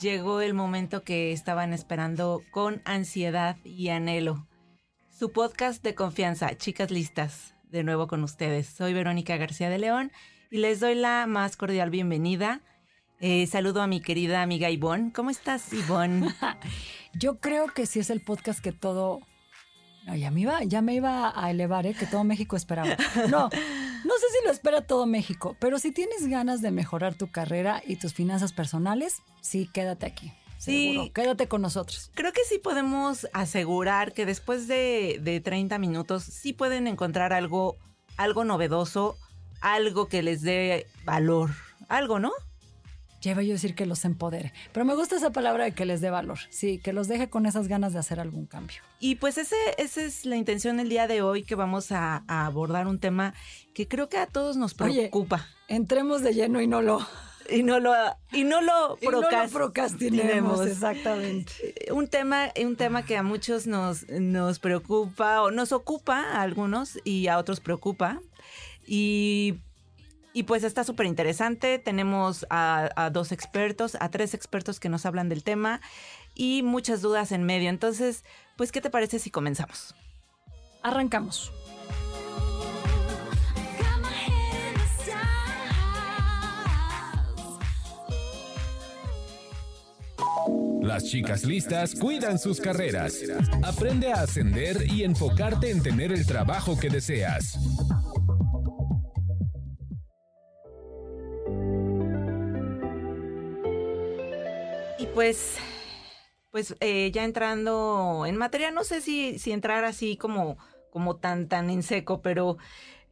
Llegó el momento que estaban esperando con ansiedad y anhelo. Su podcast de confianza, Chicas Listas, de nuevo con ustedes. Soy Verónica García de León y les doy la más cordial bienvenida. Eh, saludo a mi querida amiga Ivonne. ¿Cómo estás, Ivonne? Yo creo que sí es el podcast que todo... Ya me iba, ya me iba a elevar, ¿eh? que todo México esperaba. No sé si lo espera todo México, pero si tienes ganas de mejorar tu carrera y tus finanzas personales, sí, quédate aquí. Sí. Seguro. Quédate con nosotros. Creo que sí podemos asegurar que después de, de 30 minutos sí pueden encontrar algo, algo novedoso, algo que les dé valor. Algo, ¿no? Ya iba yo a decir que los empodere, pero me gusta esa palabra de que les dé valor. Sí, que los deje con esas ganas de hacer algún cambio. Y pues ese, esa es la intención el día de hoy, que vamos a, a abordar un tema que creo que a todos nos Oye, preocupa. Entremos de lleno y no lo, y no lo, y no lo, y no lo procrastinemos. procrastinemos. Exactamente. un tema, un tema que a muchos nos, nos preocupa o nos ocupa a algunos y a otros preocupa. Y, y pues está súper interesante. Tenemos a, a dos expertos, a tres expertos que nos hablan del tema y muchas dudas en medio. Entonces, pues, ¿qué te parece si comenzamos? Arrancamos. Las chicas listas cuidan sus carreras. Aprende a ascender y enfocarte en tener el trabajo que deseas. Pues, pues eh, ya entrando en materia, no sé si, si entrar así como, como tan, tan en seco, pero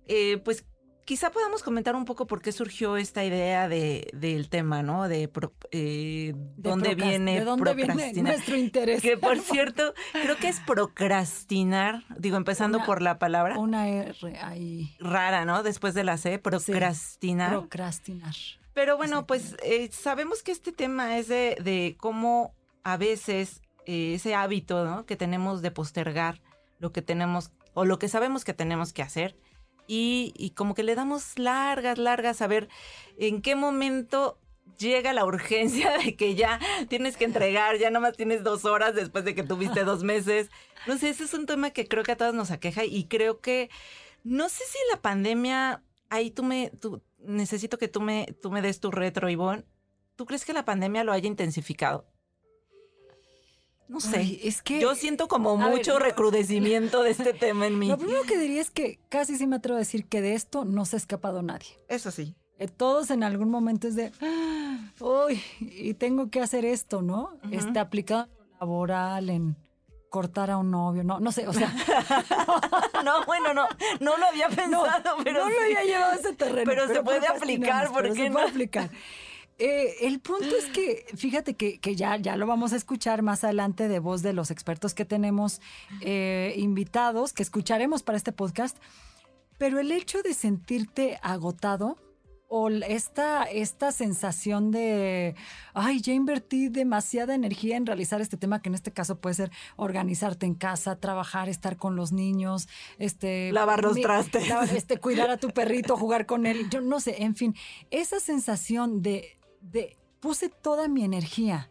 eh, pues quizá podamos comentar un poco por qué surgió esta idea de, del tema, ¿no? De, pro- eh, De dónde viene ¿De dónde viene procrastinar. nuestro interés? Que por cierto, creo que es procrastinar, digo, empezando Una- por la palabra Una R ahí. rara, ¿no? Después de la C, procrastinar. Procrastinar. Pero bueno, pues eh, sabemos que este tema es de, de cómo a veces eh, ese hábito ¿no? que tenemos de postergar lo que tenemos o lo que sabemos que tenemos que hacer y, y como que le damos largas, largas a ver en qué momento llega la urgencia de que ya tienes que entregar, ya nomás tienes dos horas después de que tuviste dos meses. No sé, ese es un tema que creo que a todos nos aqueja y creo que no sé si la pandemia, ahí tú me, tú, necesito que tú me, tú me des tu retro, Ivonne. ¿Tú crees que la pandemia lo haya intensificado? No sé. Ay, es que Yo siento como ver, mucho no. recrudecimiento de este tema en mí. Lo primero que diría es que casi sí me atrevo a decir que de esto no se ha escapado nadie. Eso sí. Eh, Todos en algún momento es de, "Ah, uy, y tengo que hacer esto, ¿no? Este aplicado en lo laboral, en cortar a un novio, no, no sé, o sea, No, bueno, no, no lo había pensado, pero no lo sí. había llevado a ese terreno. Pero se puede aplicar, ¿por qué se no? puede aplicar. Eh, el punto es que, fíjate que, que ya, ya lo vamos a escuchar más adelante de voz de los expertos que tenemos eh, invitados, que escucharemos para este podcast, pero el hecho de sentirte agotado o esta, esta sensación de, ay, ya invertí demasiada energía en realizar este tema, que en este caso puede ser organizarte en casa, trabajar, estar con los niños, este... Lavar los mi- trastes. la- este, cuidar a tu perrito, jugar con él, yo no sé, en fin, esa sensación de, de puse toda mi energía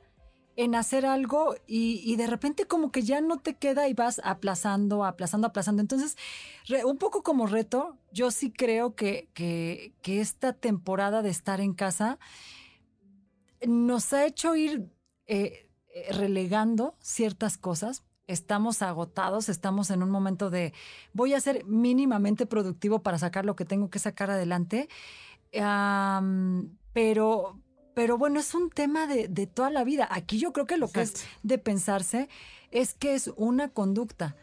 en hacer algo y, de repente como que ya no te queda y vas aplazando, aplazando, aplazando. Entonces, un poco como reto, yo sí creo que, que, esta temporada de estar en casa nos ha hecho ir eh, eh, relegando ciertas cosas. Estamos agotados, estamos en un momento de voy a ser mínimamente productivo para sacar lo que tengo que sacar adelante. Pero, pero bueno, es un tema de, de toda la vida. Aquí yo creo que lo que es de pensarse es que es una conducta.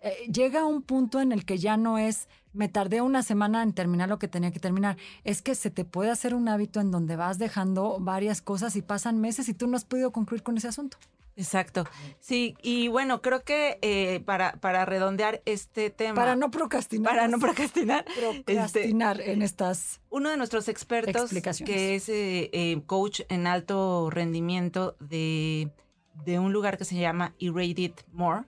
eh, llega un punto en el que ya no es me tardé una semana en terminar lo que tenía que terminar. Es que se te puede hacer un hábito en donde vas dejando varias cosas y pasan meses y tú no has podido concluir con ese asunto. Exacto. Sí, y bueno, creo que eh, para, para redondear este tema. Para no procrastinar. para no procrastinar. este, procrastinar en estas. uno de nuestros expertos, que es eh, eh, coach en alto rendimiento de, de un lugar que se llama Irradiate More,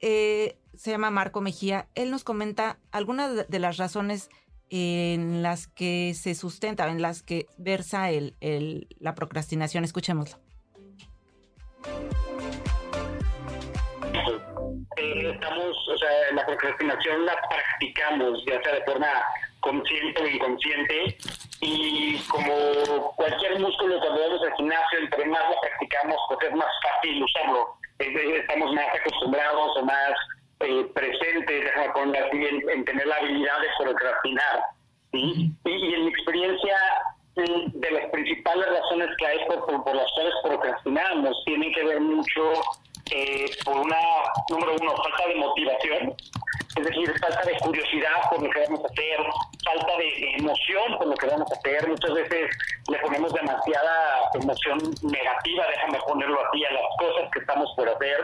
eh, se llama Marco Mejía. Él nos comenta algunas de- de las razones en las que se sustenta, en las que versa el, el- la procrastinación. Escuchémoslo. Eh, estamos, o sea, la procrastinación la practicamos, ya sea de forma consciente o inconsciente, y como cualquier músculo cuando vamos al gimnasio, entre más lo practicamos, pues es más fácil usarlo. Estamos más acostumbrados o más eh, presentes, así, en, en tener la habilidad de procrastinar. ¿sí? Y, y en mi experiencia, de las principales razones que hay por, las cuales procrastinamos, tiene que ver mucho eh, por una, número uno, falta de motivación, es decir, falta de curiosidad por lo que vamos a hacer, falta de, emoción por lo que vamos a hacer. Muchas veces le ponemos demasiada emoción negativa, déjame ponerlo así, a las cosas que estamos por hacer,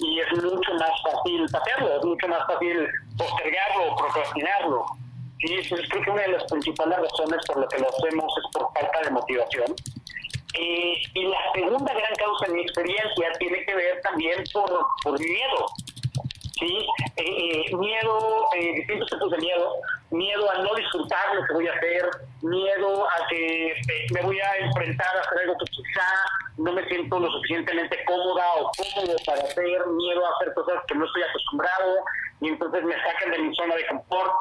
y es mucho más fácil hacerlo, es mucho más fácil postergarlo procrastinarlo. Sí, entonces creo que una de las principales razones por lo que lo hacemos es por falta de motivación. Eh, y la segunda gran causa en mi experiencia tiene que ver también por, por miedo. ¿sí? Eh, eh, miedo, eh, distintos tipos de miedo. Miedo a no disfrutar lo que voy a hacer, miedo a que eh, me voy a enfrentar a hacer algo que quizá no me siento lo suficientemente cómoda o cómodo para hacer, miedo a hacer cosas que no estoy acostumbrado y entonces me sacan de mi zona de confort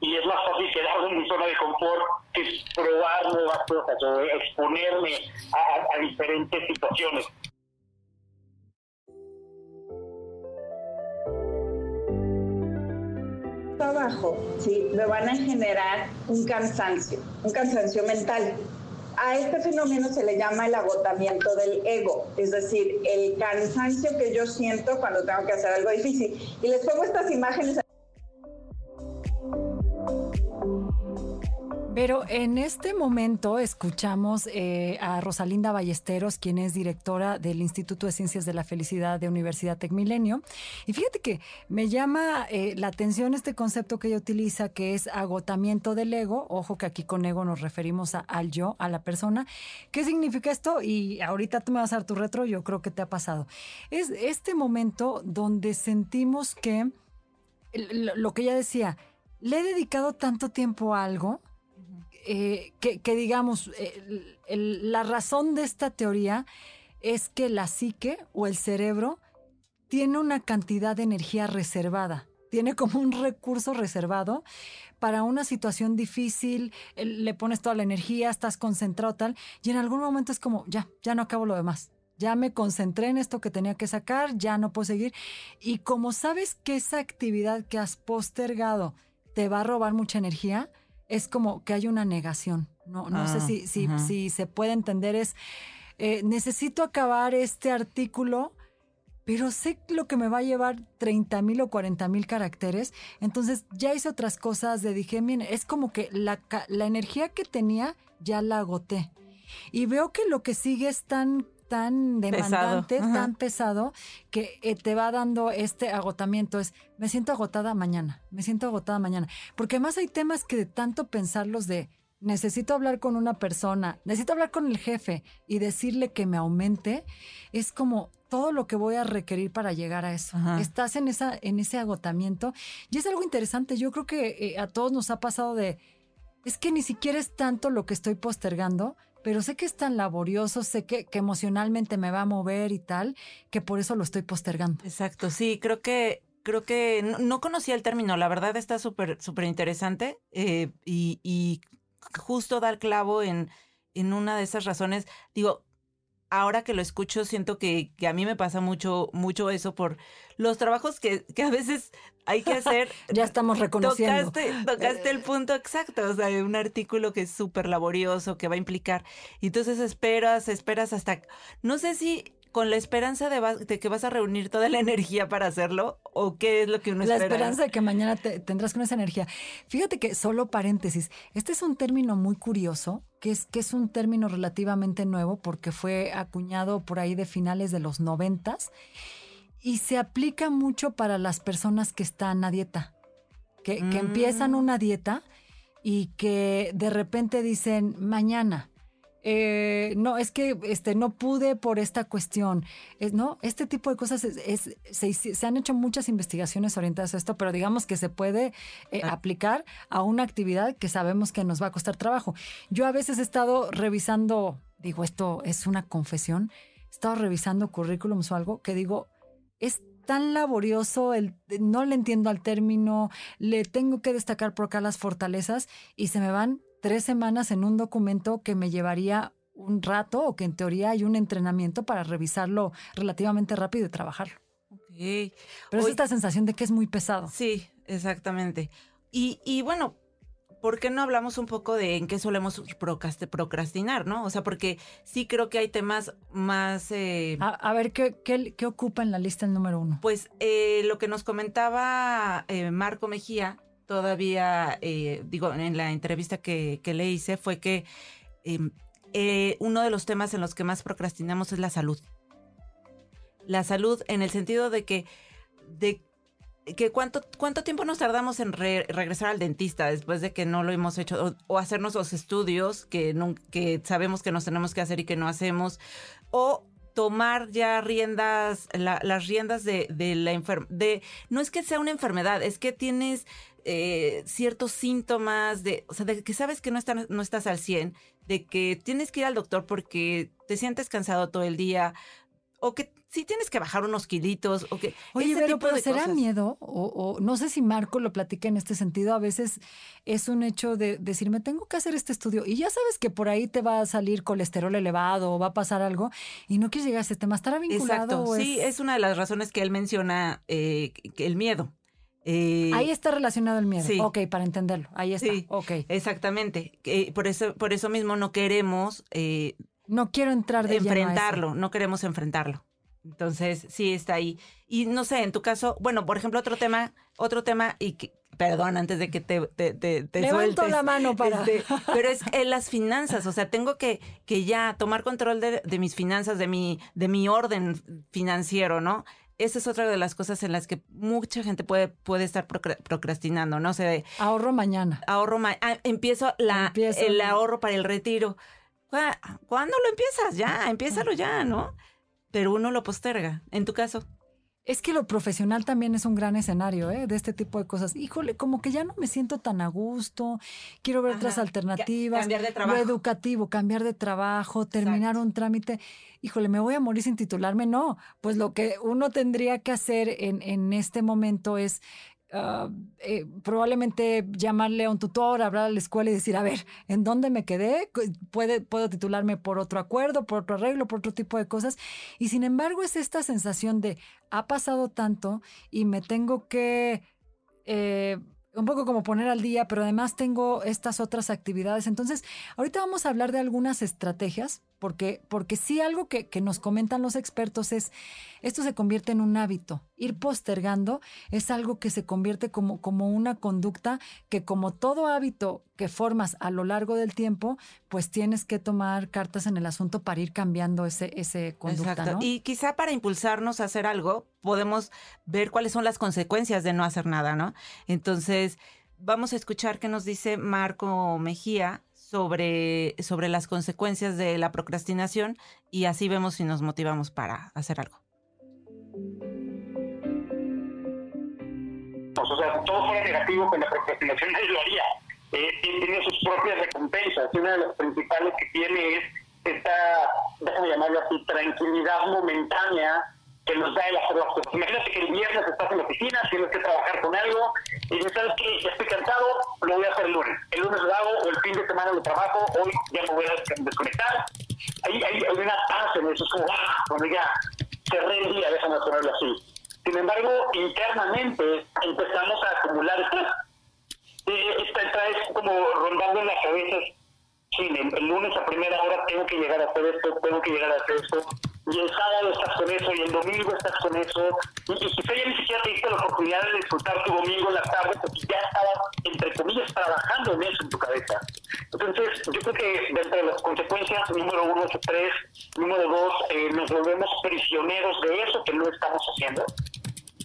y es más fácil quedarme en mi zona de confort que probar nuevas cosas o exponerme a, a- a diferentes situaciones. abajo, ¿sí? me van a generar un cansancio, un cansancio mental. A este fenómeno se le llama el agotamiento del ego, es decir, el cansancio que yo siento cuando tengo que hacer algo difícil. Y les pongo estas imágenes Pero en este momento escuchamos eh, a Rosalinda Ballesteros, quien es directora del Instituto de Ciencias de la Felicidad de Universidad Tecmilenio. Y fíjate que me llama eh, la atención este concepto que ella utiliza, que es agotamiento del ego. Ojo que aquí con ego nos referimos a- al yo, a la persona. ¿Qué significa esto? Y ahorita tú me vas a dar tu retro, yo creo que te ha pasado. Es este momento donde sentimos que lo que ella decía, le he dedicado tanto tiempo a algo eh, que, digamos, eh, la razón de esta teoría es que la psique o el cerebro tiene una cantidad de energía reservada, tiene como un recurso reservado para una situación difícil, le pones toda la energía, estás concentrado tal, y en algún momento es como, ya, ya no acabo lo demás. Ya me concentré en esto que tenía que sacar, ya no puedo seguir. Y como sabes que esa actividad que has postergado te va a robar mucha energía, es como que hay una negación. No, no sé Ah, si, si, si se puede entender. Es, eh, necesito acabar este artículo, pero sé lo que me va a llevar 30 mil o 40 mil caracteres. Entonces ya hice otras cosas, dediqué mi... Es como que la, la energía que tenía ya la agoté. Y veo que lo que sigue es tan tan demandante, tan pesado, que eh, te va dando este agotamiento. Es, me siento agotada mañana, me siento agotada mañana. Porque además hay temas que de tanto pensarlos de, necesito hablar con una persona, necesito hablar con el jefe y decirle que me aumente, es como todo lo que voy a requerir para llegar a eso. Ajá. Estás en, esa, en ese agotamiento y es algo interesante. Yo creo que eh, a todos nos ha pasado de, es que ni siquiera es tanto lo que estoy postergando, pero sé que es tan laborioso, sé que, emocionalmente me va a mover y tal, que por eso lo estoy postergando. Exacto, sí, creo que creo que no, no conocía el término, la verdad está súper súper interesante eh, y, y justo da el clavo en, en una de esas razones. Digo, ahora que lo escucho siento que, que a mí me pasa mucho mucho eso por los trabajos que, que a veces hay que hacer. Ya estamos reconociendo. Tocaste, tocaste el punto exacto, o sea, un artículo que es súper laborioso, que va a implicar. Y entonces esperas, esperas hasta, no sé si con la esperanza de, va- de que vas a reunir toda la energía para hacerlo o qué es lo que uno La espera? esperanza de que mañana te- tendrás con esa energía. Fíjate que, solo paréntesis, este es un término muy curioso, que es, que es un término relativamente nuevo porque fue acuñado por ahí de finales de los noventas y se aplica mucho para las personas que están a dieta, que, que Mm. empiezan una dieta y que de repente dicen mañana. Eh, no, es que este, no pude por esta cuestión. Es, ¿no? Este tipo de cosas es- es- se, hici- se han hecho muchas investigaciones orientadas a esto, pero digamos que se puede eh, Ah. aplicar a una actividad que sabemos que nos va a costar trabajo. Yo a veces he estado revisando, digo, esto es una confesión, he estado revisando currículums o algo que digo, es tan laborioso, el, no le entiendo al término, le tengo que destacar por acá las fortalezas y se me van tres semanas en un documento que me llevaría un rato o que en teoría hay un entrenamiento para revisarlo relativamente rápido y trabajarlo. Pero es esta sensación de que es muy pesado. Sí, exactamente. Y, y bueno, ¿por qué no hablamos un poco de en qué solemos procrast- procrastinar, no? O sea, porque sí creo que hay temas más... eh, A, a ver, ¿qué, qué, qué ocupa en la lista el número uno? Pues eh, lo que nos comentaba eh, Marco Mejía, todavía, eh, digo, en la entrevista que, que le hice, fue que eh, eh, uno de los temas en los que más procrastinamos es la salud. La salud en el sentido de que, de que cuánto, cuánto tiempo nos tardamos en re- regresar al dentista después de que no lo hemos hecho o, hacernos los estudios que, que sabemos que nos tenemos que hacer y que no hacemos o tomar ya riendas, la- las riendas de, de la enfermedad. No es que sea una enfermedad, es que tienes eh, ciertos síntomas de, o sea, de que sabes que no, están, no estás al 100, de que tienes que ir al doctor porque te sientes cansado todo el día, o que sí tienes que bajar unos kilitos, o que... Oye, pero, tipo pero de ¿será cosas. miedo? O, o no sé si Marco lo platica en este sentido. A veces es un hecho de decir, me tengo que hacer este estudio. Y ya sabes que por ahí te va a salir colesterol elevado o va a pasar algo y no quieres llegar a ese tema. ¿Estará vinculado? Exacto, sí, es una de las razones que él menciona eh, que el miedo. Eh, Ahí está relacionado el miedo. Sí. Ok, para entenderlo. Ahí está. Sí. Ok. Exactamente. Eh, por, eso, por eso mismo no queremos eh, No quiero entrar de lleno a eso. enfrentarlo, no queremos enfrentarlo. Entonces, sí está ahí. Y no sé, en tu caso, bueno, por ejemplo, otro tema, otro tema, y que, perdón, antes de que te, te, te, te Levanto sueltes, la mano para- este, pero es en las finanzas, o sea, tengo que, que ya tomar control de, de mis finanzas, de mi, de mi orden financiero, ¿no? Esa es otra de las cosas en las que mucha gente puede, puede estar procra- procrastinando, ¿no? O sea, Ahorro mañana. ahorro, ma- ah, empiezo, la, Empiezo. el ahorro para el retiro. ¿Cuá- ¿Cuándo lo empiezas? Ya, empiézalo ya, ¿no? Pero uno lo posterga. En tu caso. Es que lo profesional también es un gran escenario, ¿eh? De este tipo de cosas. Híjole, como que ya no me siento tan a gusto. Quiero ver Ajá. otras alternativas. cambiar de trabajo. Lo educativo, cambiar de trabajo, terminar un trámite. Híjole, ¿me voy a morir sin titularme? No. Pues lo que uno tendría que hacer en, en este momento es ah, eh, probablemente llamarle a un tutor, hablar a la escuela y decir, a ver, ¿en dónde me quedé? Puede, puedo titularme por otro acuerdo, por otro arreglo, por otro tipo de cosas. Y sin embargo es esta sensación de, ha pasado tanto y me tengo que... eh, un poco como poner al día, pero además tengo estas otras actividades. Entonces, ahorita vamos a hablar de algunas estrategias, porque, porque sí algo que, que nos comentan los expertos es, esto se convierte en un hábito. Ir postergando es algo que se convierte como, como una conducta que como todo hábito que formas a lo largo del tiempo, pues tienes que tomar cartas en el asunto para ir cambiando ese, ese conducta, Exacto. ¿no? Y quizá para impulsarnos a hacer algo, podemos ver cuáles son las consecuencias de no hacer nada, ¿no? Entonces, vamos a escuchar qué nos dice Marco Mejía sobre, sobre las consecuencias de la procrastinación y así vemos si nos motivamos para hacer algo. Pues, o sea, todo fuera negativo con la procrastinación, nadie lo haría. Eh, tiene sus propias recompensas. Una de las principales que tiene es esta, déjame llamarlo así, tranquilidad momentánea que nos da el hacer las cosas. Imagínate que el viernes estás en la oficina, tienes que trabajar con algo, y dices, ¿sabes qué? Ya estoy cansado, lo voy a hacer el lunes. El lunes lo hago, o el fin de semana lo trabajo, hoy ya me voy a des- desconectar. Hay, hay, una paz en eso, es como, ah, cuando ya cerré el día, déjame ponerlo así. Sin embargo, internamente empezamos a acumular estrés. Esta traes como rondando en las cabezas, sí, el lunes a primera hora tengo que llegar a hacer esto, tengo que llegar a hacer esto. Y el sábado estás con eso, y el domingo estás con eso, y, y quizá ya ni siquiera te diste la oportunidad de disfrutar tu domingo en la tarde porque ya estabas, entre comillas, trabajando en eso en tu cabeza. Entonces, yo creo que dentro de las consecuencias, número uno, tres, número dos, eh, nos volvemos prisioneros de eso que no estamos haciendo.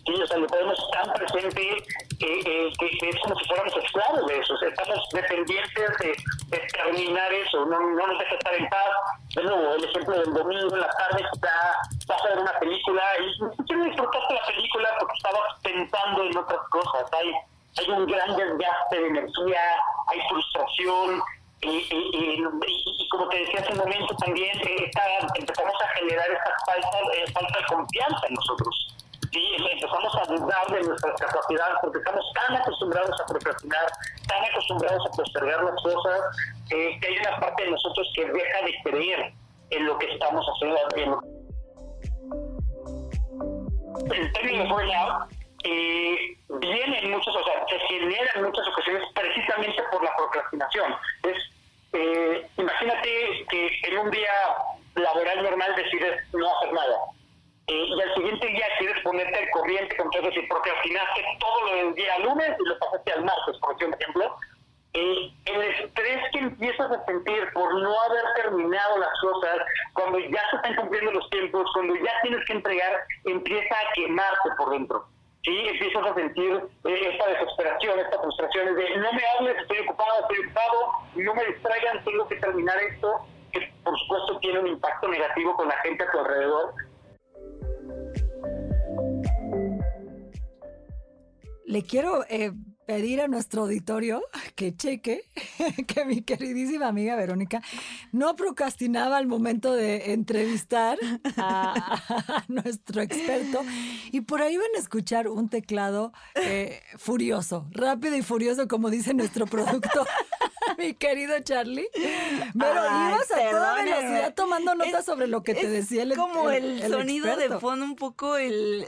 Sí, o sea, lo tenemos tan presente eh, que, es como si fuéramos esclavos de eso. Estamos dependientes de, terminar eso, no, no nos deja estar en paz. De nuevo, el ejemplo del domingo en la tarde, está, vas a ver una película y siquiera disfrutaste la película porque estabas pensando en otras cosas. Hay, hay un gran desgaste de energía, hay frustración. Y, como te decía hace un momento también, eh, empezamos a generar esta falta, eh, falta confianza en nosotros. Sí, empezamos a dudar de nuestras capacidades porque estamos tan acostumbrados a procrastinar, tan acostumbrados a postergar las cosas, eh, que hay una parte de nosotros que deja de creer en lo que estamos haciendo. En lo... El término burnout eh, viene en muchas, o sea, se genera en muchas ocasiones precisamente por la procrastinación. Es, eh, imagínate que en un día laboral normal decides no hacer nada. Eh, y al siguiente día quieres ponerte al corriente con todo eso y procrastinaste todo lo del día lunes y lo pasaste al martes, por ejemplo. Eh, el estrés que empiezas a sentir por no haber terminado las cosas, cuando ya se están cumpliendo los tiempos, cuando ya tienes que entregar, empieza a quemarte por dentro. ¿sí? Empiezas a sentir eh, esta desesperación, esta frustración de no me hables, estoy ocupado, estoy ocupado, no me distraigan, tengo que terminar esto, que por supuesto tiene un impacto negativo con la gente a tu alrededor, Le quiero eh, pedir a nuestro auditorio que cheque que mi queridísima amiga Verónica no procrastinaba al momento de entrevistar a, a nuestro experto y por ahí van a escuchar un teclado eh, furioso, rápido y furioso, como dice nuestro productor. Mi querido Charlie, pero Ay, ibas a toda velocidad tomando notas Es- sobre lo que te es decía el como el, el sonido experto. de fondo, un poco el...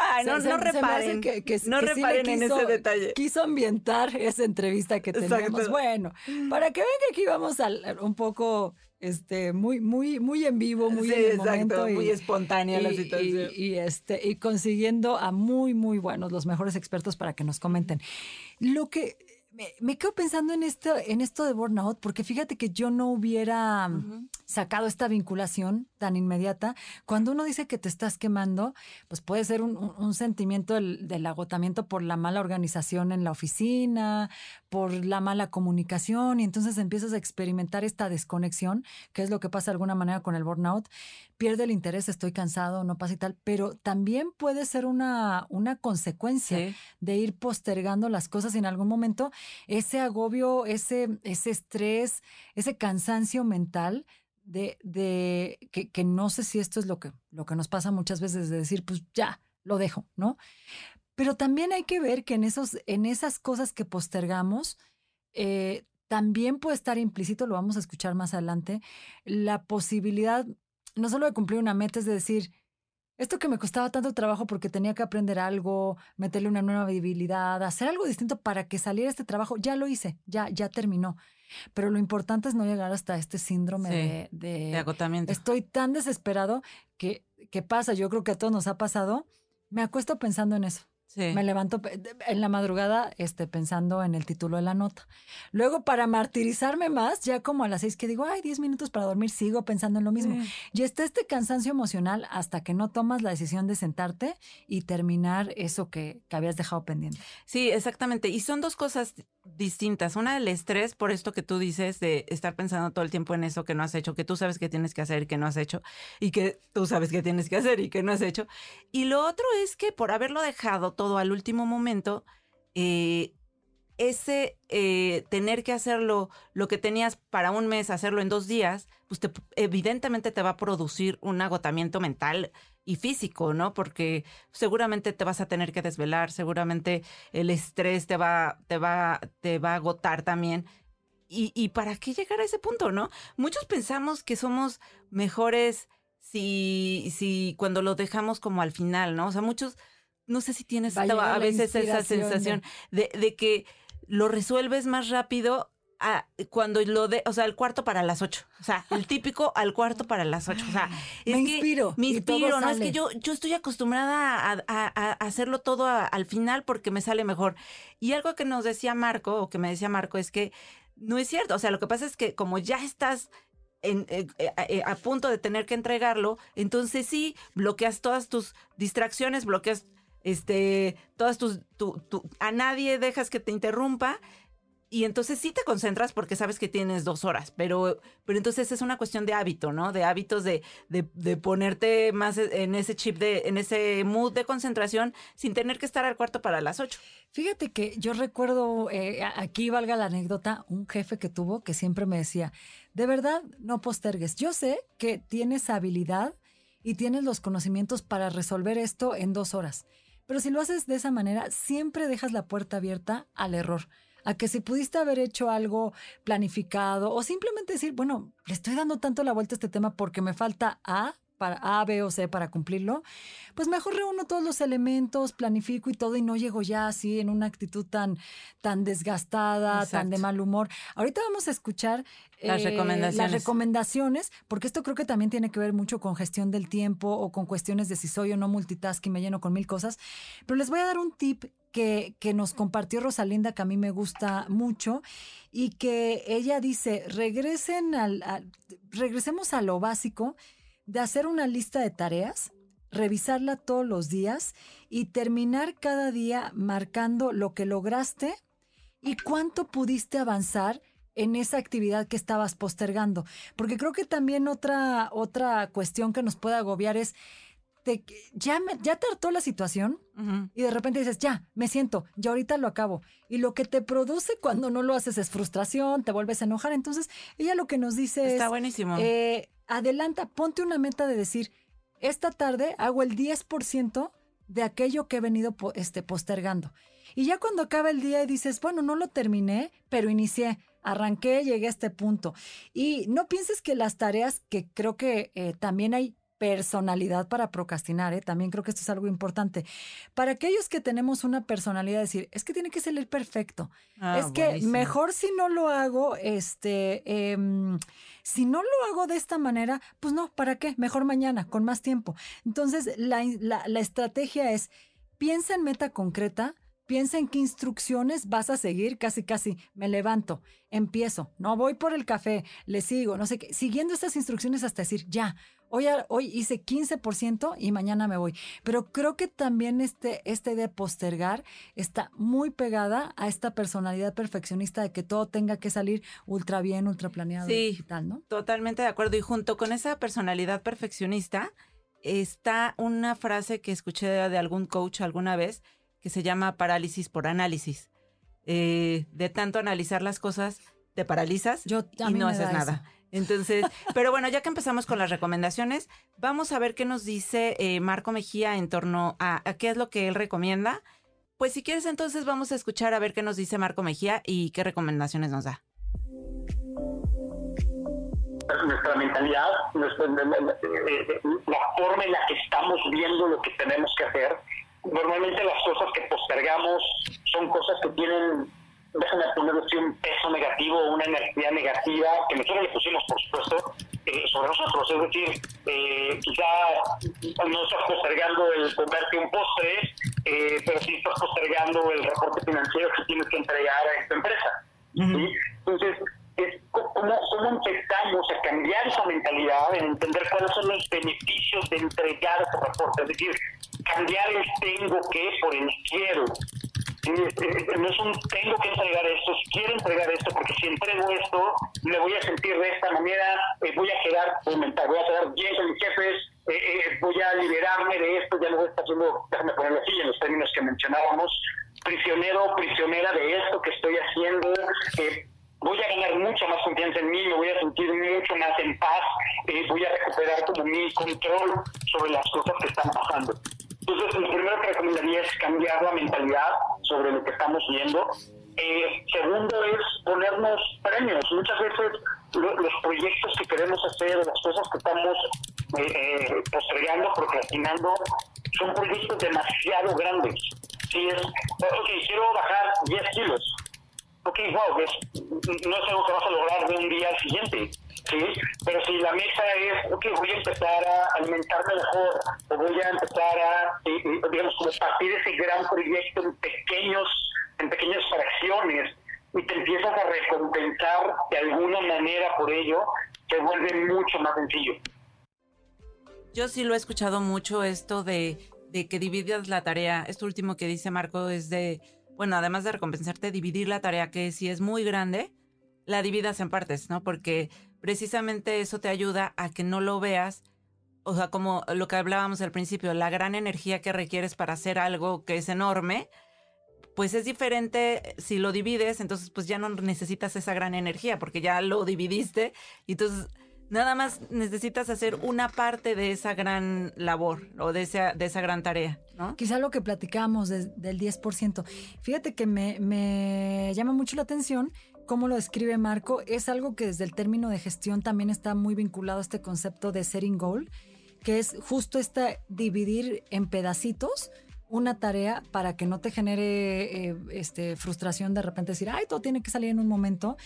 Ay, no, Se- no se- reparen. que- que- no que sí le reparen en quiso- ese detalle. Quiso ambientar esa entrevista que Exacto. tenemos. Bueno, para que vean que aquí vamos al, un poco, este, muy, muy, muy en vivo, muy Sí, en el exacto, momento. y- muy espontánea la y- situación. Y, y, este, y consiguiendo a muy, muy buenos, los mejores expertos para que nos comenten. Lo que me, me quedo pensando en esto, en esto de burnout, porque fíjate que yo no hubiera mm, sacado esta vinculación tan inmediata. Cuando uno dice que te estás quemando, pues puede ser un, un- un sentimiento del, del agotamiento por la mala organización en la oficina, por la mala comunicación, y entonces empiezas a experimentar esta desconexión, que es lo que pasa de alguna manera con el burnout. Pierde el interés, estoy cansado, no pasa y tal, pero también puede ser una, una consecuencia Sí. de ir postergando las cosas y en algún momento ese agobio, ese, ese estrés, ese cansancio mental de, de que, que no sé si esto es lo que, lo que nos pasa muchas veces, de decir, pues ya, lo dejo, ¿no? Pero también hay que ver que en, esos, en esas cosas que postergamos, eh, también puede estar implícito, lo vamos a escuchar más adelante, la posibilidad no solo de cumplir una meta, es de decir, esto que me costaba tanto trabajo porque tenía que aprender algo, meterle una nueva habilidad, hacer algo distinto para que saliera este trabajo, ya lo hice, ya, ya terminó. Pero lo importante es no llegar hasta este síndrome Sí, de, de- De agotamiento. estoy tan desesperado que, que pasa, yo creo que a todos nos ha pasado, me acuesto pensando en eso. Sí. Me levanto en la madrugada este, pensando en el título de la nota. Luego, para martirizarme más, ya como a las seis que digo, ay, diez minutos para dormir, sigo pensando en lo mismo. Sí. Y está este cansancio emocional hasta que no tomas la decisión de sentarte y terminar eso que, que habías dejado pendiente. Sí, exactamente. Y son dos cosas distintas. Una, el estrés, por esto que tú dices, de estar pensando todo el tiempo en eso que no has hecho, que tú sabes que tienes que hacer y que no has hecho, y que tú sabes que tienes que hacer y que no has hecho. Y lo otro es que por haberlo dejado todo al último momento, eh, ese eh, tener que hacerlo, lo que tenías para un mes, hacerlo en dos días, pues te- evidentemente te va a producir un agotamiento mental y físico, ¿no? Porque seguramente te vas a tener que desvelar, seguramente el estrés te va, te va, te va a agotar también. ¿Y, y para qué llegar a ese punto, no? Muchos pensamos que somos mejores si, si cuando lo dejamos como al final, ¿no? O sea, muchos, no sé si tienes a esta- veces esa sensación de, de que lo resuelves más rápido a- cuando lo de, o sea, el cuarto para las ocho. O sea, el típico al cuarto para las ocho. O sea, es Me que inspiro, Me inspiro, ¿no? Es que yo, yo estoy acostumbrada a, a- a- a hacerlo todo al final porque me sale mejor. Y algo que nos decía Marco, o que me decía Marco, es que no es cierto. O sea, lo que pasa es que como ya estás en- eh, eh, eh, a punto de tener que entregarlo, entonces sí, bloqueas todas tus distracciones, bloqueas este, todas tus, tu- tu- a nadie dejas que te interrumpa y entonces sí te concentras porque sabes que tienes dos horas, pero, pero entonces es una cuestión de hábito, ¿no? De hábitos de, de, de ponerte más en ese chip, de, en ese mood de concentración sin tener que estar al cuarto para las ocho. Fíjate que yo recuerdo, eh, aquí valga la anécdota, un jefe que tuvo que siempre me decía, de verdad, no postergues. Yo sé que tienes habilidad y tienes los conocimientos para resolver esto en dos horas, pero si lo haces de esa manera, siempre dejas la puerta abierta al error. A que si pudiste haber hecho algo planificado o simplemente decir, bueno, le estoy dando tanto la vuelta a este tema porque me falta A para A, B o C para cumplirlo, pues mejor reúno todos los elementos, planifico y todo y no llego ya así en una actitud tan, tan desgastada, tan de mal humor. Ahorita vamos a escuchar Las eh, recomendaciones. las recomendaciones, porque esto creo que también tiene que ver mucho con gestión del tiempo o con cuestiones de si soy o no multitasking, me lleno con mil cosas. Pero les voy a dar un tip que, que nos compartió Rosalinda, que a mí me gusta mucho, y que ella dice, regresen al, al- regresemos a lo básico de hacer una lista de tareas, revisarla todos los días y terminar cada día marcando lo que lograste y cuánto pudiste avanzar en esa actividad que estabas postergando. Porque creo que también otra, otra cuestión que nos puede agobiar es, te, ya, me, ya te hartó la situación y de repente dices, ya, me siento, ya ahorita lo acabo. Y lo que te produce cuando no lo haces es frustración, te vuelves a enojar. Entonces, ella lo que nos dice es... Está buenísimo. Eh, adelanta, ponte una meta de decir, esta tarde hago el 10% de aquello que he venido este, postergando. Y ya cuando acaba el día y dices, bueno, no lo terminé, pero inicié, arranqué, llegué a este punto. Y no pienses que las tareas, que creo que eh, también hay personalidad para procrastinar, ¿eh? también creo que esto es algo importante. Para aquellos que tenemos una personalidad, decir, es que tiene que salir perfecto. Ah, es que mejor si no lo hago, este, em, si no lo hago de esta manera, pues no, ¿para qué? Mejor mañana, con más tiempo. Entonces, la, la- la estrategia es, piensa en meta concreta, piensa en qué instrucciones vas a seguir, casi, casi, me levanto, empiezo, no voy por el café, le sigo, no sé qué, siguiendo estas instrucciones hasta decir, ya, hoy, hice 15% y mañana me voy. Pero creo que también este, esta idea de postergar está muy pegada a esta personalidad perfeccionista de que todo tenga que salir ultra bien, ultra planeado Sí. y tal, ¿no? Totalmente de acuerdo. Y junto con esa personalidad perfeccionista está una frase que escuché de, algún coach alguna vez que se llama parálisis por análisis. Eh, de tanto analizar las cosas, te paralizas Yo, y no haces da nada. eso. Entonces, pero bueno, ya que empezamos con las recomendaciones, vamos a ver qué nos dice eh, Marco Mejía en torno a, qué es lo que él recomienda. Pues si quieres, entonces vamos a escuchar a ver qué nos dice Marco Mejía y qué recomendaciones nos da. nuestra mentalidad, nuestra- eh, la forma en la que estamos viendo lo que tenemos que hacer. Normalmente las cosas que postergamos son cosas que tienen, déjame ponerlo así, un peso negativo, una energía negativa, que nosotros le pusimos, por supuesto, eh, sobre nosotros. Es decir, eh, quizá no estás postergando el comerte un postre, eh, pero sí estás postergando el reporte financiero que tienes que entregar a esta empresa. ¿sí? Entonces, es cómo, cómo empezamos a cambiar esa mentalidad, en entender cuáles son los beneficios de entregar ese reporte, es decir, cambiar el tengo que por el quiero. Es- es- No es un tengo que entregar esto, es quiero entregar esto, porque si entrego esto, me voy a sentir de esta manera, eh, voy a quedar, mentar, voy a quedar bien con mis jefes, eh, eh, voy a liberarme de esto, ya no voy a estar haciendo, déjame ponerlo así, en los términos que mencionábamos, prisionero prisionera de esto que estoy haciendo, eh, voy a ganar mucha más confianza en mí, me voy a sentir mucho más en paz, eh, voy a recuperar como mi control sobre las cosas que están pasando. Entonces, lo primero que recomendaría es cambiar la mentalidad sobre lo que estamos viendo. Eh, segundo es ponernos premios. Muchas veces lo- los proyectos que queremos hacer, las cosas que estamos eh, eh, postergando, procrastinando, son proyectos demasiado grandes. Si es, ok, quiero bajar 10 kilos, ok, wow, es no es algo que vas a lograr de un día al siguiente, ¿sí? Pero si la meta es, ok, voy a empezar a alimentarme mejor, o voy a empezar a, digamos, como partir ese gran proyecto en pequeños, en pequeñas fracciones, y te empiezas a recompensar de alguna manera por ello, te vuelve mucho más sencillo. Yo sí lo he escuchado mucho esto de, de que dividas la tarea. Esto último que dice Marco es de, bueno, además de recompensarte, dividir la tarea que si es muy grande, la dividas en partes, ¿no? Porque precisamente eso te ayuda a que no lo veas, o sea, como lo que hablábamos al principio, la gran energía que requieres para hacer algo que es enorme, pues es diferente si lo divides, entonces pues ya no necesitas esa gran energía porque ya lo dividiste y entonces nada más necesitas hacer una parte de esa gran labor o de esa, de esa gran tarea, ¿no? Quizá lo que platicamos de- del 10%. Fíjate que me, me llama mucho la atención cómo lo describe Marco. Es algo que desde el término de gestión también está muy vinculado a este concepto de setting goal, que es justo esta dividir en pedacitos una tarea para que no te genere eh, este, frustración de repente decir, ay, todo tiene que salir en un momento.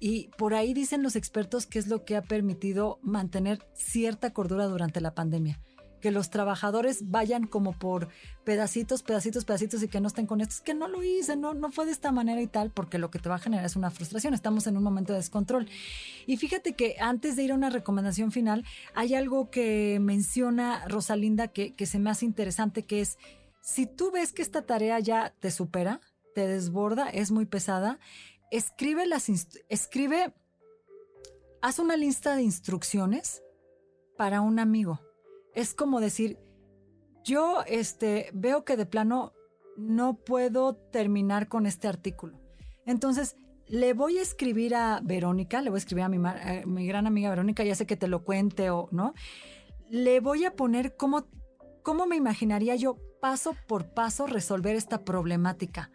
Y por ahí dicen los expertos que es lo que ha permitido mantener cierta cordura durante la pandemia. Que los trabajadores vayan como por pedacitos, pedacitos, pedacitos y que no estén con esto. Es que no lo hice, no, no fue de esta manera y tal, porque lo que te va a generar es una frustración. Estamos en un momento de descontrol. Y fíjate que antes de ir a una recomendación final, hay algo que menciona Rosalinda que, que se me hace interesante, que es, si tú ves que esta tarea ya te supera, te desborda, es muy pesada, escribe las escribe, haz una lista de instrucciones para un amigo. Es como decir, yo este, veo que de plano no puedo terminar con este artículo. Entonces, le voy a escribir a Verónica, le voy a escribir a mi, mi gran amiga Verónica, ya sé que te lo cuente o no. Le voy a poner cómo, cómo me imaginaría yo paso por paso resolver esta problemática.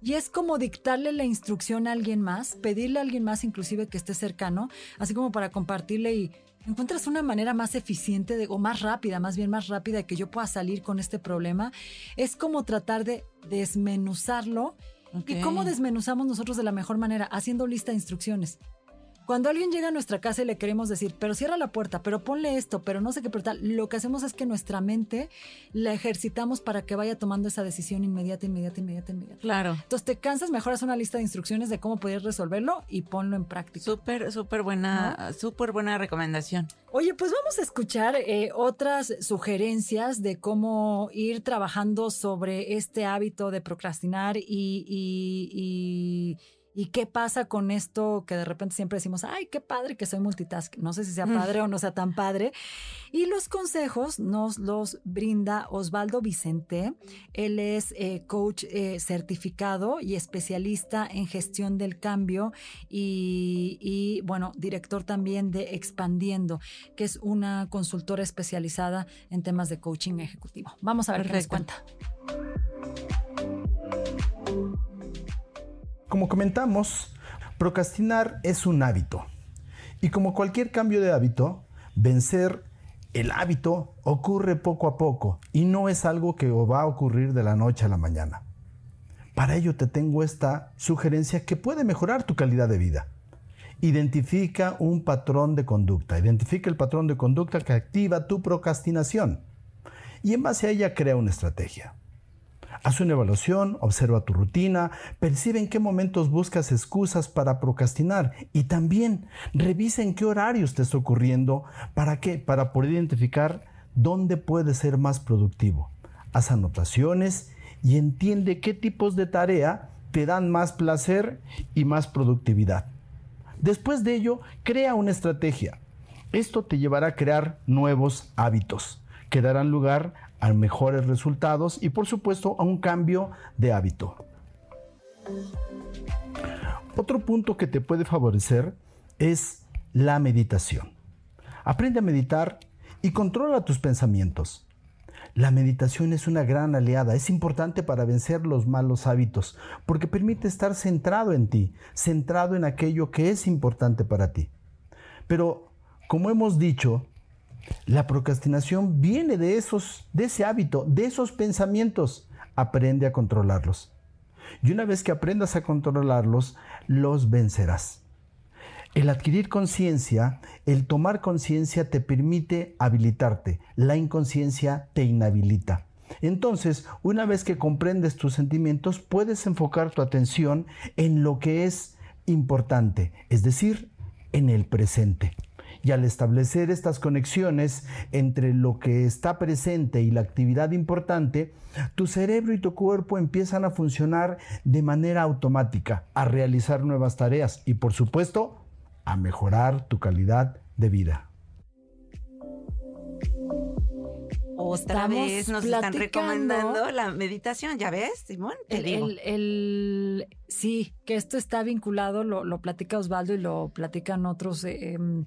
Y es como dictarle la instrucción a alguien más, pedirle a alguien más inclusive que esté cercano, así como para compartirle y encuentras una manera más eficiente de, o más rápida, más bien más rápida de que yo pueda salir con este problema. Es como tratar de desmenuzarlo. ¿Y cómo desmenuzamos nosotros de la mejor manera? Haciendo lista de instrucciones. Cuando alguien llega a nuestra casa y le queremos decir, pero cierra la puerta, pero ponle esto, pero no sé qué, pero tal, lo que hacemos es que nuestra mente la ejercitamos para que vaya tomando esa decisión inmediata, inmediata, inmediata, inmediata. Claro. Entonces te cansas, mejoras una lista de instrucciones de cómo poder resolverlo y ponlo en práctica. Súper, súper buena, súper buena recomendación. Oye, pues vamos a escuchar eh, otras sugerencias de cómo ir trabajando sobre este hábito de procrastinar y, y, y- y qué pasa con esto que de repente siempre decimos, ay, qué padre que soy multitask. No sé si sea padre o no sea tan padre. Y los consejos nos los brinda Osvaldo Vicente. Él es eh, coach eh, certificado y especialista en gestión del cambio y, y, bueno, director también de Expandiendo, que es una consultora especializada en temas de coaching ejecutivo. Vamos a ver qué nos Perfecto. cuenta. Como comentamos, procrastinar es un hábito. Y como cualquier cambio de hábito, vencer el hábito ocurre poco a poco y no es algo que va a ocurrir de la noche a la mañana. Para ello te tengo esta sugerencia que puede mejorar tu calidad de vida. Identifica un patrón de conducta. Identifica el patrón de conducta que activa tu procrastinación. Y en base a ella crea una estrategia. Haz una evaluación, observa tu rutina, percibe en qué momentos buscas excusas para procrastinar y también revisa en qué horarios te está ocurriendo para qué, para poder identificar dónde puedes ser más productivo. Haz anotaciones y entiende qué tipos de tarea te dan más placer y más productividad. Después de ello, crea una estrategia. Esto te llevará a crear nuevos hábitos que darán lugar a mejores resultados y por supuesto a un cambio de hábito. Otro punto que te puede favorecer es la meditación. Aprende a meditar y controla tus pensamientos. La meditación es una gran aliada, es importante para vencer los malos hábitos, porque permite estar centrado en ti, centrado en aquello que es importante para ti. Pero, como hemos dicho, la procrastinación viene de esos, de ese hábito, de esos pensamientos. Aprende a controlarlos. Y una vez que aprendas a controlarlos, los vencerás. El adquirir conciencia, el tomar conciencia te permite habilitarte, la inconsciencia te inhabilita. Entonces, una vez que comprendes tus sentimientos, puedes enfocar tu atención en lo que es importante, es decir, en el presente. Y al establecer estas conexiones entre lo que está presente y la actividad importante, tu cerebro y tu cuerpo empiezan a funcionar de manera automática, a realizar nuevas tareas y por supuesto a mejorar tu calidad de vida. Otra Estamos vez nos están recomendando la meditación, ¿ya ves, Simón? Te El, digo. el- el- sí, que esto está vinculado, lo, lo platica Osvaldo y lo platican otros. eh, em,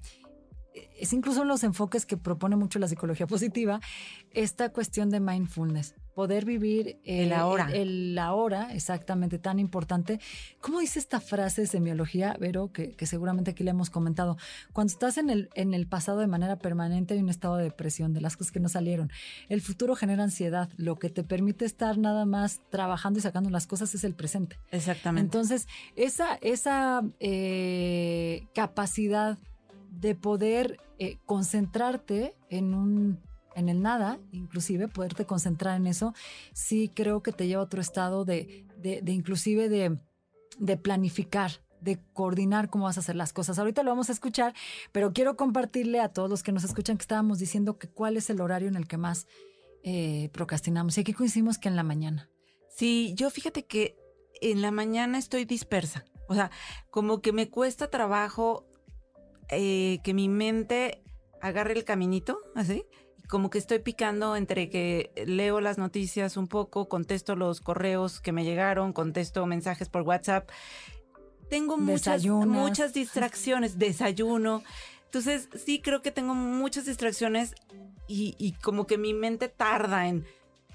es incluso en los enfoques que propone mucho la psicología positiva, esta cuestión de mindfulness, poder vivir eh, El ahora. El, el ahora, exactamente, tan importante. ¿Cómo dice esta frase de semiología, Vero, que, que seguramente aquí le hemos comentado? Cuando estás en el, en el pasado de manera permanente hay un estado de depresión de las cosas que no salieron. El futuro genera ansiedad. Lo que te permite estar nada más trabajando y sacando las cosas es el presente. Exactamente. Entonces, esa, esa eh, capacidad de poder eh, concentrarte en un en el nada, inclusive poderte concentrar en eso, sí creo que te lleva a otro estado de, de, inclusive de, de planificar, de coordinar cómo vas a hacer las cosas. Ahorita lo vamos a escuchar, pero quiero compartirle a todos los que nos escuchan que estábamos diciendo que cuál es el horario en el que más eh, procrastinamos. Y aquí coincidimos que en la mañana. Sí, yo fíjate que en la mañana estoy dispersa. O sea, como que me cuesta trabajo eh, que mi mente agarre el caminito, así. Como que estoy picando entre que leo las noticias un poco, contesto los correos que me llegaron, contesto mensajes por WhatsApp. Tengo muchas, muchas distracciones, desayuno. Entonces, sí creo que tengo muchas distracciones y, y como que mi mente tarda en,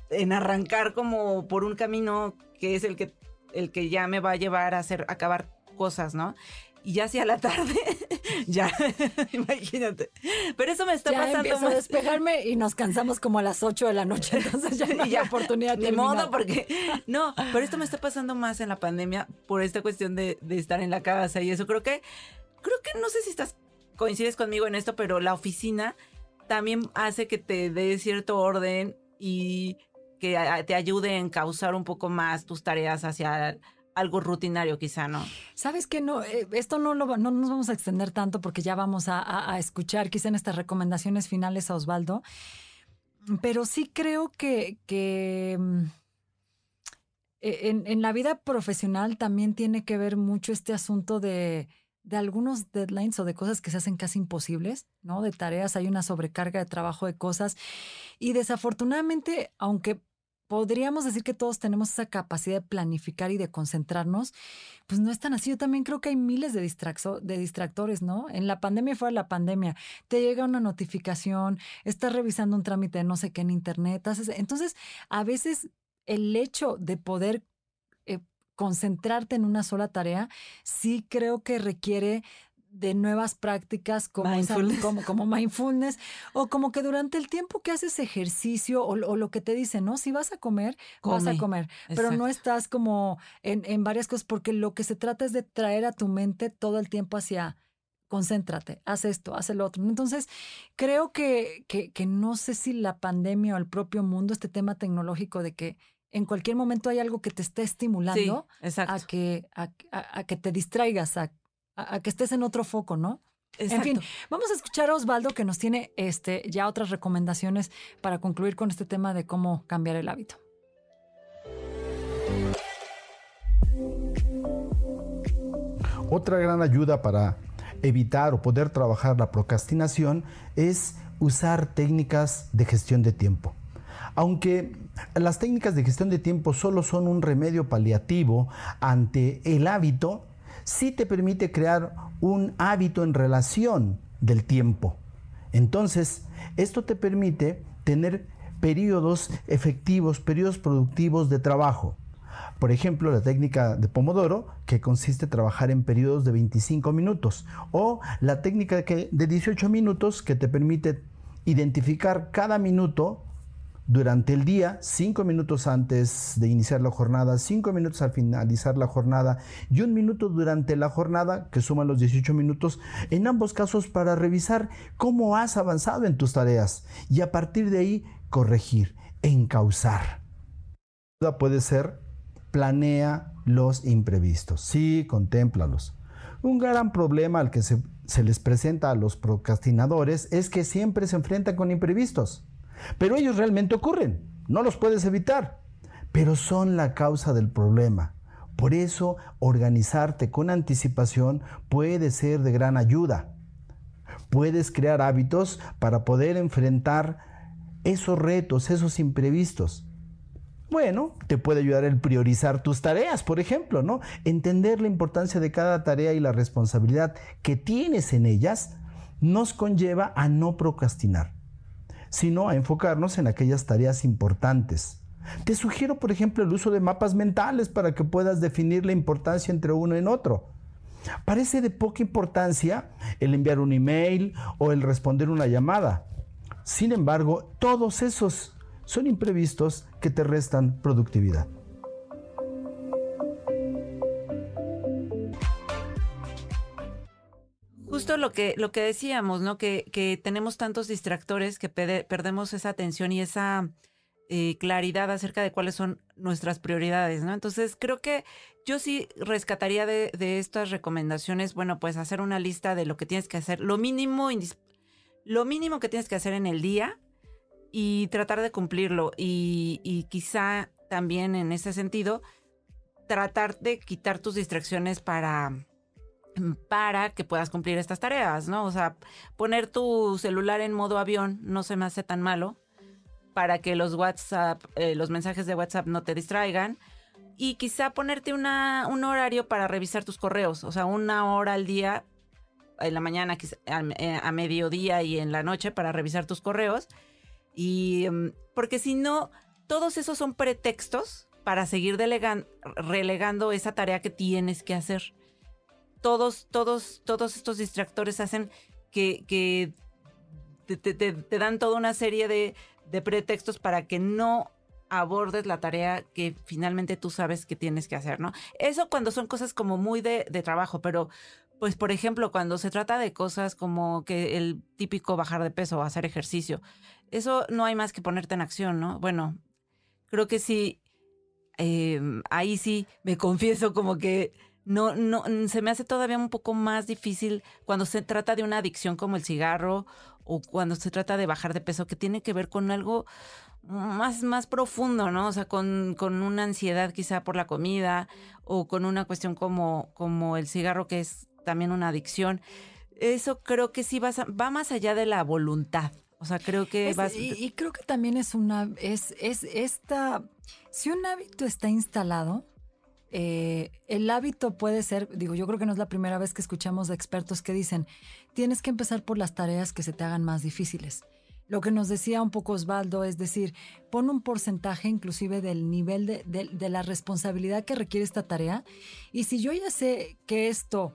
en arrancar como por un camino que es el que, el que ya me va a llevar a hacer, acabar cosas, ¿no? Y ya hacia la tarde, ya, imagínate. Pero eso me está ya pasando empiezo a más. despejarme y nos cansamos como a las 8 de la noche, entonces ya no hay Ya, oportunidad de modo, porque. No, pero esto me está pasando más en la pandemia por esta cuestión de, de estar en la casa y eso. Creo que. Creo que no sé si estás. coincides conmigo en esto, pero la oficina también hace que te dé cierto orden y que te ayude a encauzar un poco más tus tareas hacia algo rutinario, quizá, ¿no? ¿Sabes qué? No, eh, esto no, lo, no nos vamos a extender tanto porque ya vamos a, a- escuchar quizá en estas recomendaciones finales a Osvaldo. Pero sí creo que, que mm, eh, en, en la vida profesional también tiene que ver mucho este asunto de, de algunos deadlines o de cosas que se hacen casi imposibles, ¿no? De tareas, hay una sobrecarga de trabajo de cosas. Y desafortunadamente, aunque podríamos decir que todos tenemos esa capacidad de planificar y de concentrarnos, pues no es tan así. Yo también creo que hay miles de, de distractores, ¿no? En la pandemia fue la pandemia. Te llega una notificación, estás revisando un trámite de no sé qué en internet. Entonces, a veces el hecho de poder eh, concentrarte en una sola tarea, sí creo que requiere de nuevas prácticas como, esa- Mindfulness. como, como mindfulness o como que durante el tiempo que haces ejercicio o, o lo que te dicen, ¿no? Si vas a comer, vas a Come. comer, pero no estás como en, en varias cosas porque lo que se trata es de traer a tu mente todo el tiempo hacia concéntrate, haz esto, haz el otro. Entonces, creo que, que, que no sé si la pandemia o el propio mundo, este tema tecnológico de que en cualquier momento hay algo que te esté estimulando a que, a, a- a que te distraigas, a, a- a que estés en otro foco, ¿no? En fin, vamos a escuchar a Osvaldo que nos tiene este, ya otras recomendaciones para concluir con este tema de cómo cambiar el hábito. Otra gran ayuda para evitar o poder trabajar la procrastinación es usar técnicas de gestión de tiempo. Aunque las técnicas de gestión de tiempo solo son un remedio paliativo ante el hábito, sí te permite crear un hábito en relación del tiempo. Entonces, esto te permite tener periodos efectivos, periodos productivos de trabajo. Por ejemplo, la técnica de Pomodoro, que consiste en trabajar en periodos de 25 minutos, o la técnica de 18 minutos, que te permite identificar cada minuto durante el día, cinco minutos antes de iniciar la jornada, cinco minutos al finalizar la jornada y un minuto durante la jornada, que suman los 18 minutos, en ambos casos para revisar cómo has avanzado en tus tareas y a partir de ahí corregir, encauzar. Puede ser, planea los imprevistos. Sí, contémplalos. Un gran problema al que se, se les presenta a los procrastinadores es que siempre se enfrentan con imprevistos. Pero ellos realmente ocurren, no los puedes evitar, pero son la causa del problema. Por eso, organizarte con anticipación puede ser de gran ayuda. Puedes crear hábitos para poder enfrentar esos retos, esos imprevistos. Bueno, te puede ayudar el priorizar tus tareas, por ejemplo, ¿no? Entender la importancia de cada tarea y la responsabilidad que tienes en ellas nos conlleva a no procrastinar sino a enfocarnos en aquellas tareas importantes. Te sugiero, por ejemplo, el uso de mapas mentales para que puedas definir la importancia entre uno y otro. Parece de poca importancia el enviar un email o el responder una llamada. Sin embargo, todos esos son imprevistos que te restan productividad. Justo lo que, lo que decíamos, ¿no? Que, que tenemos tantos distractores que perdemos esa atención y esa eh, claridad acerca de cuáles son nuestras prioridades, ¿no? Entonces, creo que yo sí rescataría de, de estas recomendaciones, bueno, pues hacer una lista de lo que tienes que hacer, lo mínimo, lo mínimo que tienes que hacer en el día y tratar de cumplirlo. Y, y quizá también en ese sentido, tratar de quitar tus distracciones para para que puedas cumplir estas tareas, ¿no? O sea, poner tu celular en modo avión no se me hace tan malo para que los WhatsApp, eh, los mensajes de WhatsApp no te distraigan. Y quizá ponerte una, un horario para revisar tus correos, o sea, una hora al día, en la mañana, a, eh, a mediodía y en la noche para revisar tus correos. Y mm, porque si no, todos esos son pretextos para seguir delegan- relegando esa tarea que tienes que hacer todos, todos, todos estos distractores hacen que, te, dan toda una serie de, pretextos para que no abordes la tarea que finalmente tú sabes que tienes que hacer, ¿no? Eso cuando son cosas como muy de, de trabajo, pero pues por ejemplo cuando se trata de cosas como que el típico bajar de peso o hacer ejercicio, eso no hay más que ponerte en acción, ¿no? Bueno, creo que sí, eh, ahí sí me confieso como que no, no, mm, se me hace todavía un poco más difícil cuando se trata de una adicción como el cigarro o cuando se trata de bajar de peso, que tiene que ver con algo más, más profundo, ¿no? O sea, con, con una ansiedad quizá por la comida o con una cuestión como, como el cigarro, que es también una adicción. Eso creo que sí va, va más allá de la voluntad. O sea, creo que Es- vas... y, y creo que también es una, es, es esta, si un hábito está instalado, eh, el hábito puede ser, digo, yo creo que no es la primera vez que escuchamos de expertos que dicen, tienes que empezar por las tareas que se te hagan más difíciles. Lo que nos decía un poco Osvaldo es decir, pon un porcentaje inclusive del nivel de, de- la responsabilidad que requiere esta tarea. Y si yo ya sé que esto,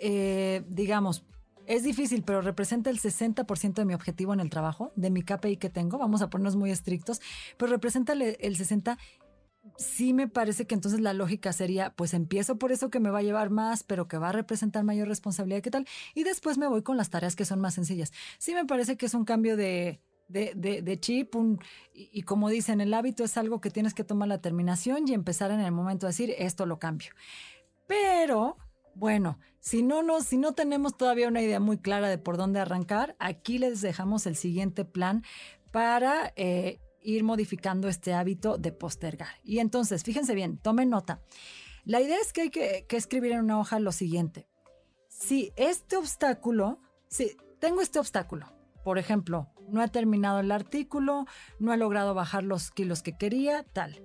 eh, digamos, es difícil, pero representa el 60% de mi objetivo en el trabajo, de mi KPI que tengo, vamos a ponernos muy estrictos, pero representa el 60%. Sí me parece que entonces la lógica sería, pues empiezo por eso que me va a llevar más, pero que va a representar mayor responsabilidad, ¿qué tal? Y después me voy con las tareas que son más sencillas. Sí me parece que es un cambio de, de, de- chip, y, y como dicen, el hábito es algo que tienes que tomar la terminación y empezar en el momento de decir, esto lo cambio. Pero, bueno, si no, si no tenemos todavía una idea muy clara de por dónde arrancar, aquí les dejamos el siguiente plan para eh, ir modificando este hábito de postergar. Y entonces, fíjense bien, tomen nota. La idea es que hay que, escribir en una hoja lo siguiente. Si este obstáculo, si tengo este obstáculo, por ejemplo, no he terminado el artículo, no he logrado bajar los kilos que quería, tal.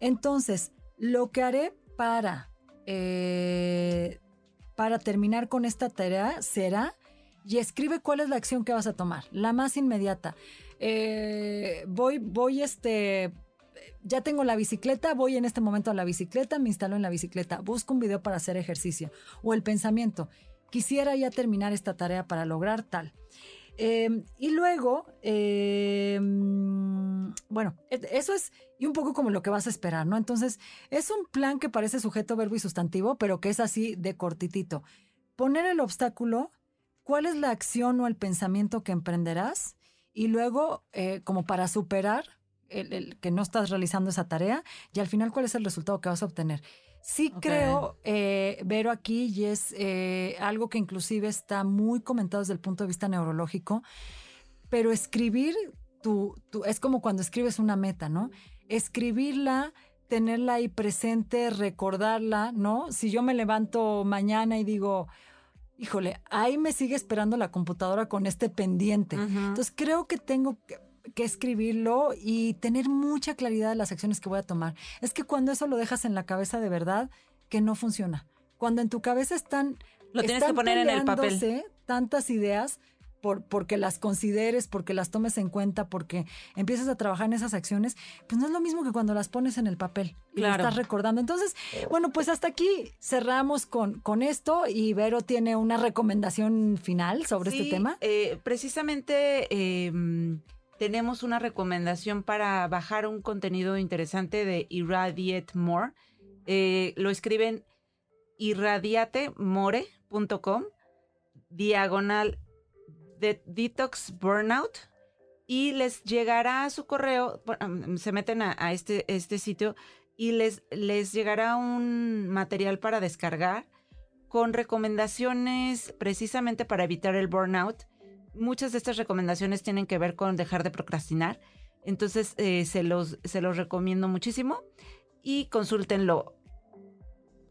Entonces, lo que haré para, eh, para terminar con esta tarea será, y escribe cuál es la acción que vas a tomar, la más inmediata. Eh, voy, voy, este, ya tengo la bicicleta, voy en este momento a la bicicleta, me instalo en la bicicleta, busco un video para hacer ejercicio. O el pensamiento, quisiera ya terminar esta tarea para lograr tal. Eh, y luego, mm, bueno, eso es y un poco como lo que vas a esperar, ¿no? Entonces, es un plan que parece sujeto, verbo y sustantivo, pero que es así de cortitito. Poner el obstáculo, cuál es la acción o el pensamiento que emprenderás y luego, eh, como para superar el, el que no estás realizando esa tarea y al final cuál es el resultado que vas a obtener. Sí creo, eh, Vero, aquí, y es eh, algo que inclusive está muy comentado desde el punto de vista neurológico, pero escribir tu, tu- es como cuando escribes una meta, ¿no? Escribirla, tenerla ahí presente, recordarla, ¿no? Si yo me levanto mañana y digo, híjole, ahí me sigue esperando la computadora con este pendiente. Entonces creo que tengo que, que escribirlo y tener mucha claridad de las acciones que voy a tomar. Es que cuando eso lo dejas en la cabeza de verdad, que no funciona. Cuando en tu cabeza están... Lo tienes que poner en el papel. tantas ideas por, porque las consideres, porque las tomes en cuenta, porque empiezas a trabajar en esas acciones, pues no es lo mismo que cuando las pones en el papel y lo Claro. estás recordando. Entonces, bueno, pues hasta aquí cerramos con, con esto y Vero tiene una recomendación final sobre Sí, este tema. eh, precisamente eh, mm, tenemos una recomendación para bajar un contenido interesante de Irradiate More. Eh, lo escriben irradiatemore.com, diagonal de Detox Burnout, y les llegará a su correo, bueno, se meten a, a este, este sitio y les, les llegará un material para descargar con recomendaciones precisamente para evitar el burnout. Muchas de estas recomendaciones tienen que ver con dejar de procrastinar. Entonces, eh, se, los, se los recomiendo muchísimo y consúltenlo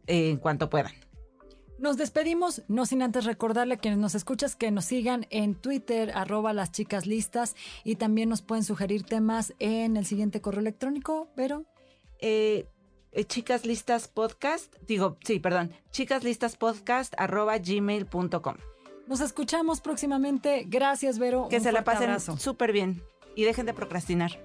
eh, en cuanto puedan. Nos despedimos, no sin antes recordarle a quienes nos escuchas que nos sigan en Twitter, arroba las chicas listas, y también nos pueden sugerir temas en el siguiente correo electrónico, pero Eh, eh, chicas listas podcast, digo, sí, perdón, chicas listas podcast arroba gmail.com. nos escuchamos próximamente. Gracias, Vero. Que Un se la pasen súper bien y dejen de procrastinar.